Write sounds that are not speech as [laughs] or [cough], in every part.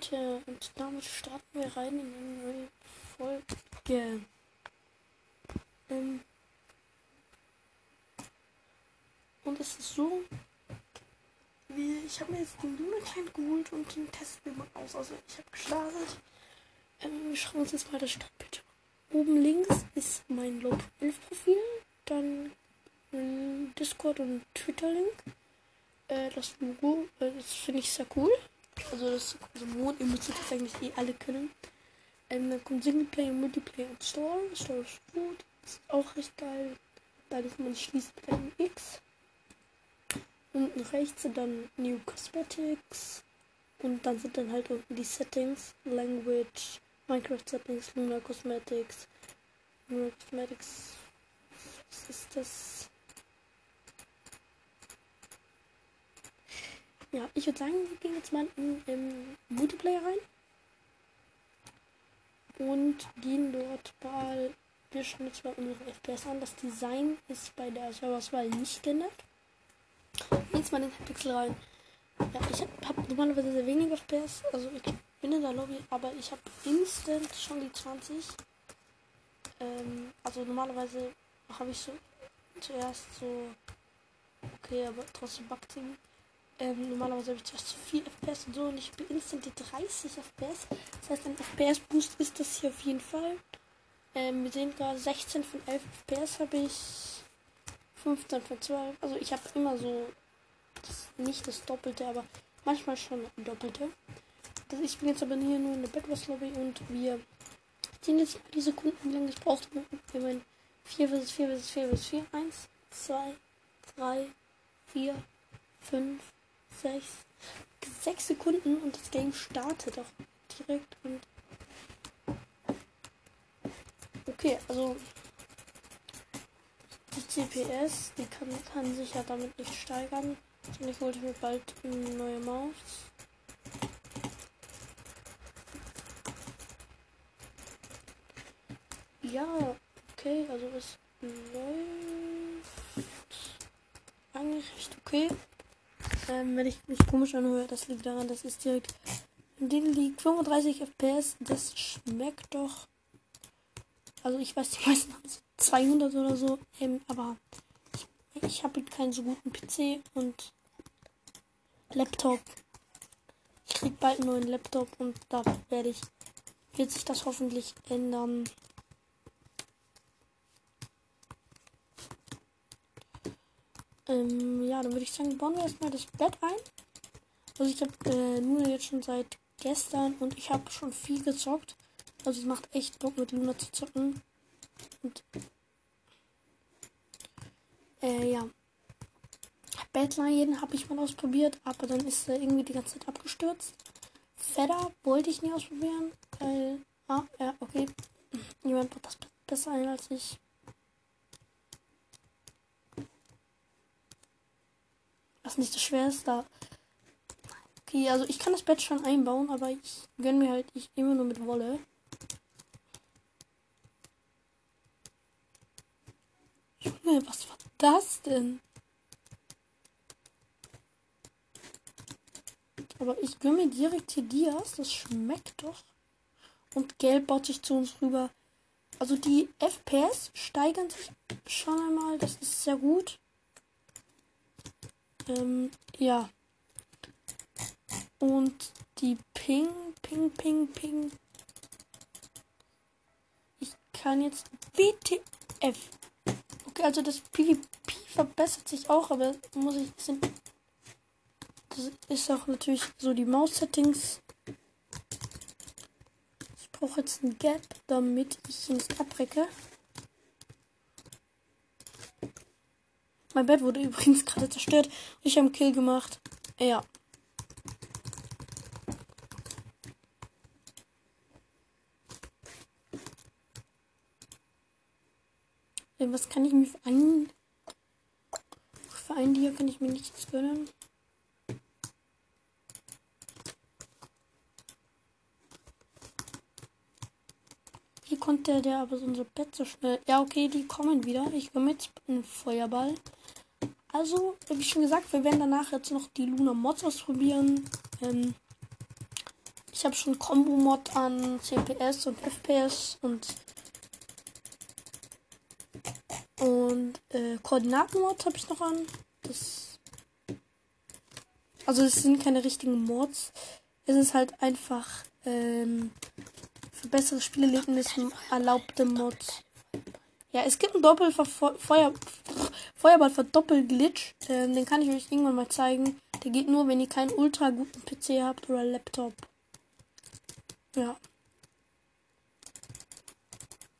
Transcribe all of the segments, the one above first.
Leute, und damit starten wir rein in eine neue Folge. Ähm und es ist so, wie ich habe mir jetzt den Luna Client geholt und den testen wir mal aus. Also ich habe gestartet. Ähm, wir schauen uns jetzt mal das Startbild Oben links ist mein Lob 11 Profil, dann Discord und Twitter-Link. Äh, das Logo, äh, das finde ich sehr cool. Also das also Mond, ihr müsstet das eigentlich eh alle können. Ähm, dann kommt Singleplayer, Multiplayer und Store. Store ist gut. Ist auch recht geil. Da ist man schließt mit einem X. Unten rechts sind dann New Cosmetics. Und dann sind dann halt unten die Settings, Language, Minecraft Settings, Luna Cosmetics. Luna Cosmetics. Was ist das? Ja, ich würde sagen, wir gehen jetzt mal in, in Multiplayer rein. Und gehen dort mal. Wir schauen jetzt mal unsere FPS an. Das Design ist bei der Server-Auswahl nicht geändert. Jetzt mal in den Pixel rein. Ja, ich habe hab normalerweise sehr wenig FPS. Also ich bin in der Lobby, aber ich habe instant schon die 20. Ähm, also normalerweise habe ich so zuerst so. Okay, aber trotzdem Backteam. Ähm, normalerweise habe ich zuerst zu viel FPS und so und ich bin instant die 30 FPS. Das heißt, ein FPS-Boost ist das hier auf jeden Fall. Ähm, wir sehen gerade 16 von 11 FPS habe ich. 15 von 12. Also ich habe immer so das, nicht das Doppelte, aber manchmal schon Doppelte. Das, ich bin jetzt aber hier nur in der Bedwars Lobby und wir sehen jetzt die Sekunden, wie lange es braucht. Wir meinen 4 vs 4 vs 4 vs 4. 1, 2, 3, 4, 5, 6, 6 Sekunden und das Game startet auch direkt und okay, also die CPS, die kann, kann sich ja damit nicht steigern. Und ich wollte mir bald eine neue Maus. Ja, okay, also es läuft eigentlich recht okay. Ähm, wenn ich mich komisch anhöre, das liegt daran, das ist direkt in dem liegt 35 FPS. Das schmeckt doch. Also ich weiß, die meisten haben 200 oder so, ähm, aber ich, ich habe keinen so guten PC und Laptop. Ich krieg bald einen neuen Laptop und da werde ich wird sich das hoffentlich ändern. Ähm, ja, dann würde ich sagen, bauen wir erstmal das Bett ein. Also ich habe äh, Luna jetzt schon seit gestern und ich habe schon viel gezockt. Also es macht echt Bock mit Luna zu zocken. Und äh, ja. Badline habe ich mal ausprobiert, aber dann ist er irgendwie die ganze Zeit abgestürzt. Fedder wollte ich nie ausprobieren, weil. Ah, ja, okay. Jemand baut das besser ein als ich. Was nicht so schwer ist, da. Okay, also ich kann das Bett schon einbauen, aber ich gönne mir halt ich immer nur mit Wolle. Junge, was war das denn? Aber ich gönne mir direkt hier Dias. Das schmeckt doch. Und Gelb baut sich zu uns rüber. Also die FPS steigern sich schon einmal. Das ist sehr gut. Ähm, ja. Und die Ping, Ping, Ping, Ping. Ich kann jetzt WTF. Okay, also das PvP verbessert sich auch, aber muss ich sind das ist auch natürlich so die Maus-Settings. Ich brauche jetzt ein Gap, damit ich nicht abrecke. Mein Bett wurde [laughs] übrigens gerade zerstört. Ich habe einen Kill gemacht. Ja. Was kann ich mir für einen. Für einen hier kann ich mir nichts gönnen. Wie konnte der aber so unser Bett so schnell. Ja, okay, die kommen wieder. Ich komme mit einem Feuerball. Also, wie schon gesagt, wir werden danach jetzt noch die Luna Mods ausprobieren. Ähm, ich habe schon Combo-Mod an CPS und FPS und und äh, Koordinaten-Mod habe ich noch an. Das also es sind keine richtigen Mods. Es ist halt einfach ähm, für bessere Spielerlebnisse erlaubte Mods. Ja, es gibt einen Doppelfeuer Feuerball Verdoppel-Glitch. Ähm, den kann ich euch irgendwann mal zeigen. Der geht nur, wenn ihr keinen ultra guten PC habt oder Laptop. Ja.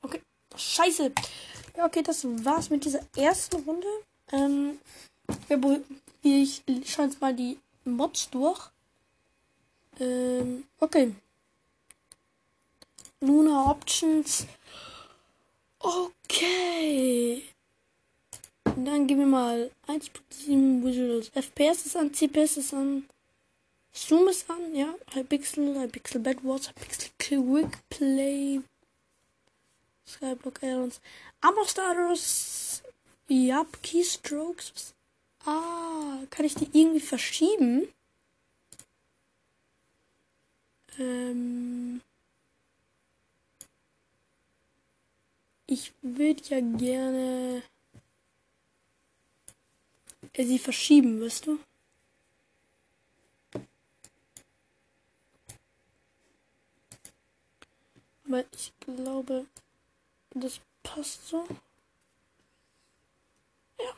Okay. Scheiße. Ja, okay, das war's mit dieser ersten Runde. Ähm, ich schaue jetzt mal die Mods durch. Ähm, okay. Luna Options. Okay. Und dann gehen wir mal 1.7 Visuals. FPS ist an, CPS ist an, Zoom ist an, ja. Hypixel, Hypixel Bedwars, Hypixel Quick Play, Skyblock Addons, Ammo Starters, ja, Keystrokes. Ah, kann ich die irgendwie verschieben? Ähm. Ich würde ja gerne sie verschieben, wirst du? Aber ich glaube, das passt so. Ja.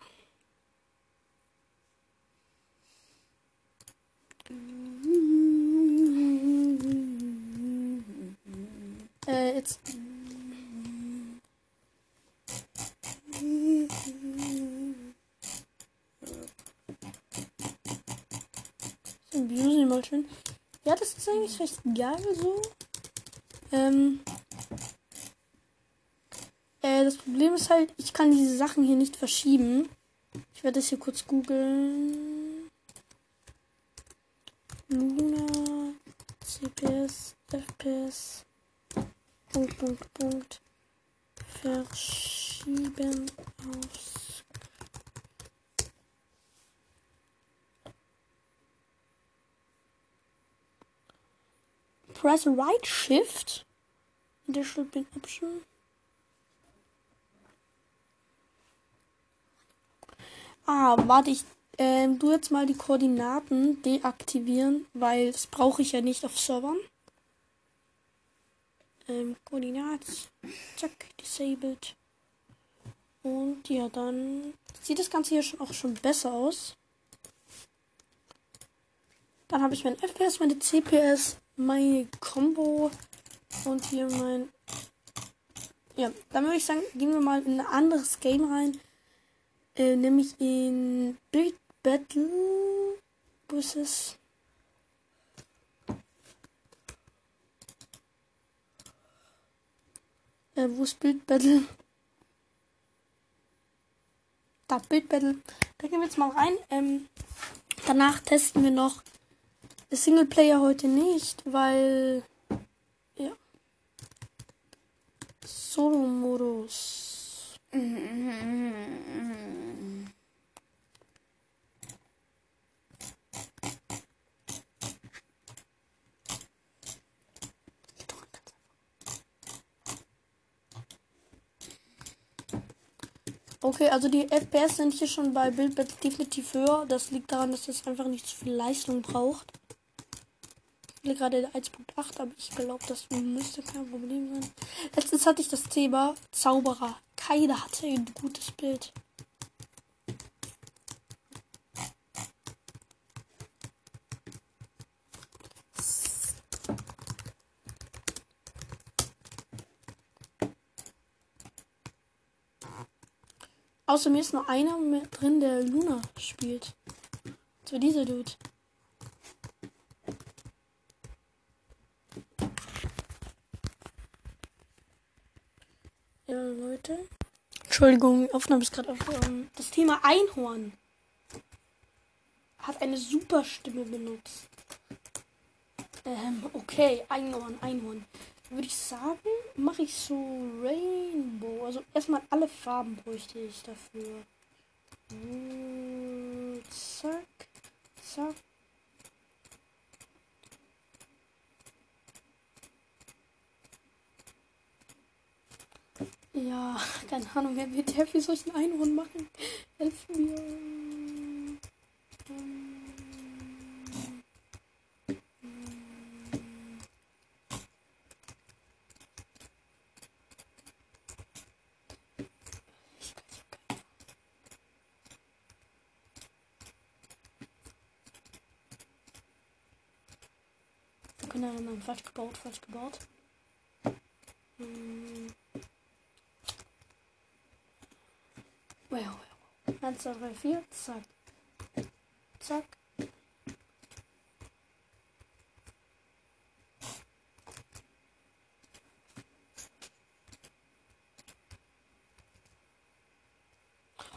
Äh, jetzt. Views mal schön. Ja, das ist eigentlich recht geil so. Ähm. Äh, das Problem ist halt, ich kann diese Sachen hier nicht verschieben. Ich werde das hier kurz googeln. Luna, CPS, FPS, Punkt, Punkt, Punkt. Verschieben aufs press right shift. There should be an option. Ah, warte, ich ähm, du jetzt mal die Koordinaten deaktivieren, weil das brauche ich ja nicht auf Servern. Ähm, Koordinaten. Zack, disabled. Und ja, dann sieht das Ganze hier schon auch schon besser aus. Dann habe ich mein FPS, meine CPS, meine Combo und hier mein. Ja, dann würde ich sagen, gehen wir mal in ein anderes Game rein. Äh, nämlich in Big Battle. Wo ist es? Äh, wo ist Bild Battle? Da, Bild Battle. Da gehen wir jetzt mal rein. Ähm, danach testen wir noch Singleplayer heute nicht, weil. Ja. Solo-Modus. Okay, also die FPS sind hier schon bei Build definitiv höher. Das liegt daran, dass es einfach nicht so viel Leistung braucht spiele gerade 1.8, aber ich glaube, das müsste kein Problem sein. Letztens hatte ich das Thema Zauberer. Keiner hatte ein gutes Bild. Außer mir ist nur einer drin, der Luna spielt. So dieser Dude. Leute. Entschuldigung, Aufnahme ist gerade auf. Das Thema Einhorn hat eine super Stimme benutzt. Ähm, okay, Einhorn, Einhorn. Würde ich sagen, mache ich so Rainbow. Also erstmal alle Farben bräuchte ich dafür. Zack, zack. Ja, keine Ahnung, wer wird der für solchen Einhorn machen? Helf mir. Nein, nein, falsch gebaut, falsch gebaut. 1, 2, 3, 4, zack. Zack.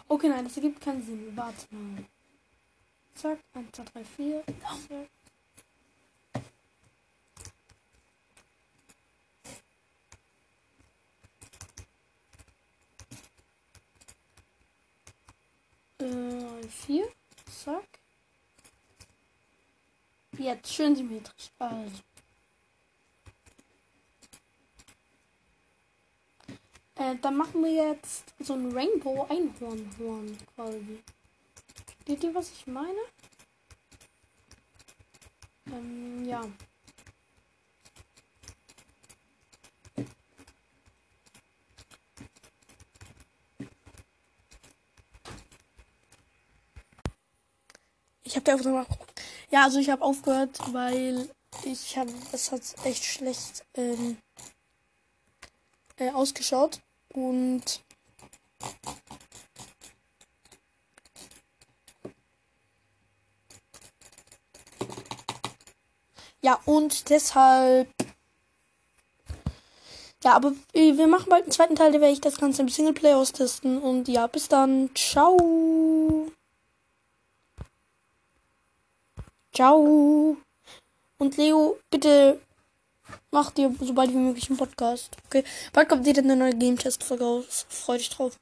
Okay, nein, das ergibt keinen Sinn. Warte mal. Zack, 1, 2, 3, 4. Zack. Äh, 4. Zack. Jetzt schön symmetrisch. Also. Äh, dann machen wir jetzt so ein Rainbow Einhornhorn quasi. Seht ihr, was ich meine? Ähm, ja. Ich habe da einfach mal. Ja, also ich habe aufgehört, weil ich habe, es hat echt schlecht ähm, äh, ausgeschaut und ja und deshalb ja, aber wir machen bald einen zweiten Teil, da werde ich das Ganze im Singleplayer austesten und ja, bis dann, ciao. Ciao. Und Leo, bitte mach dir sobald wie möglich einen Podcast. Okay. Bald kommt wieder eine neue Game Test Folge raus. Freu dich drauf.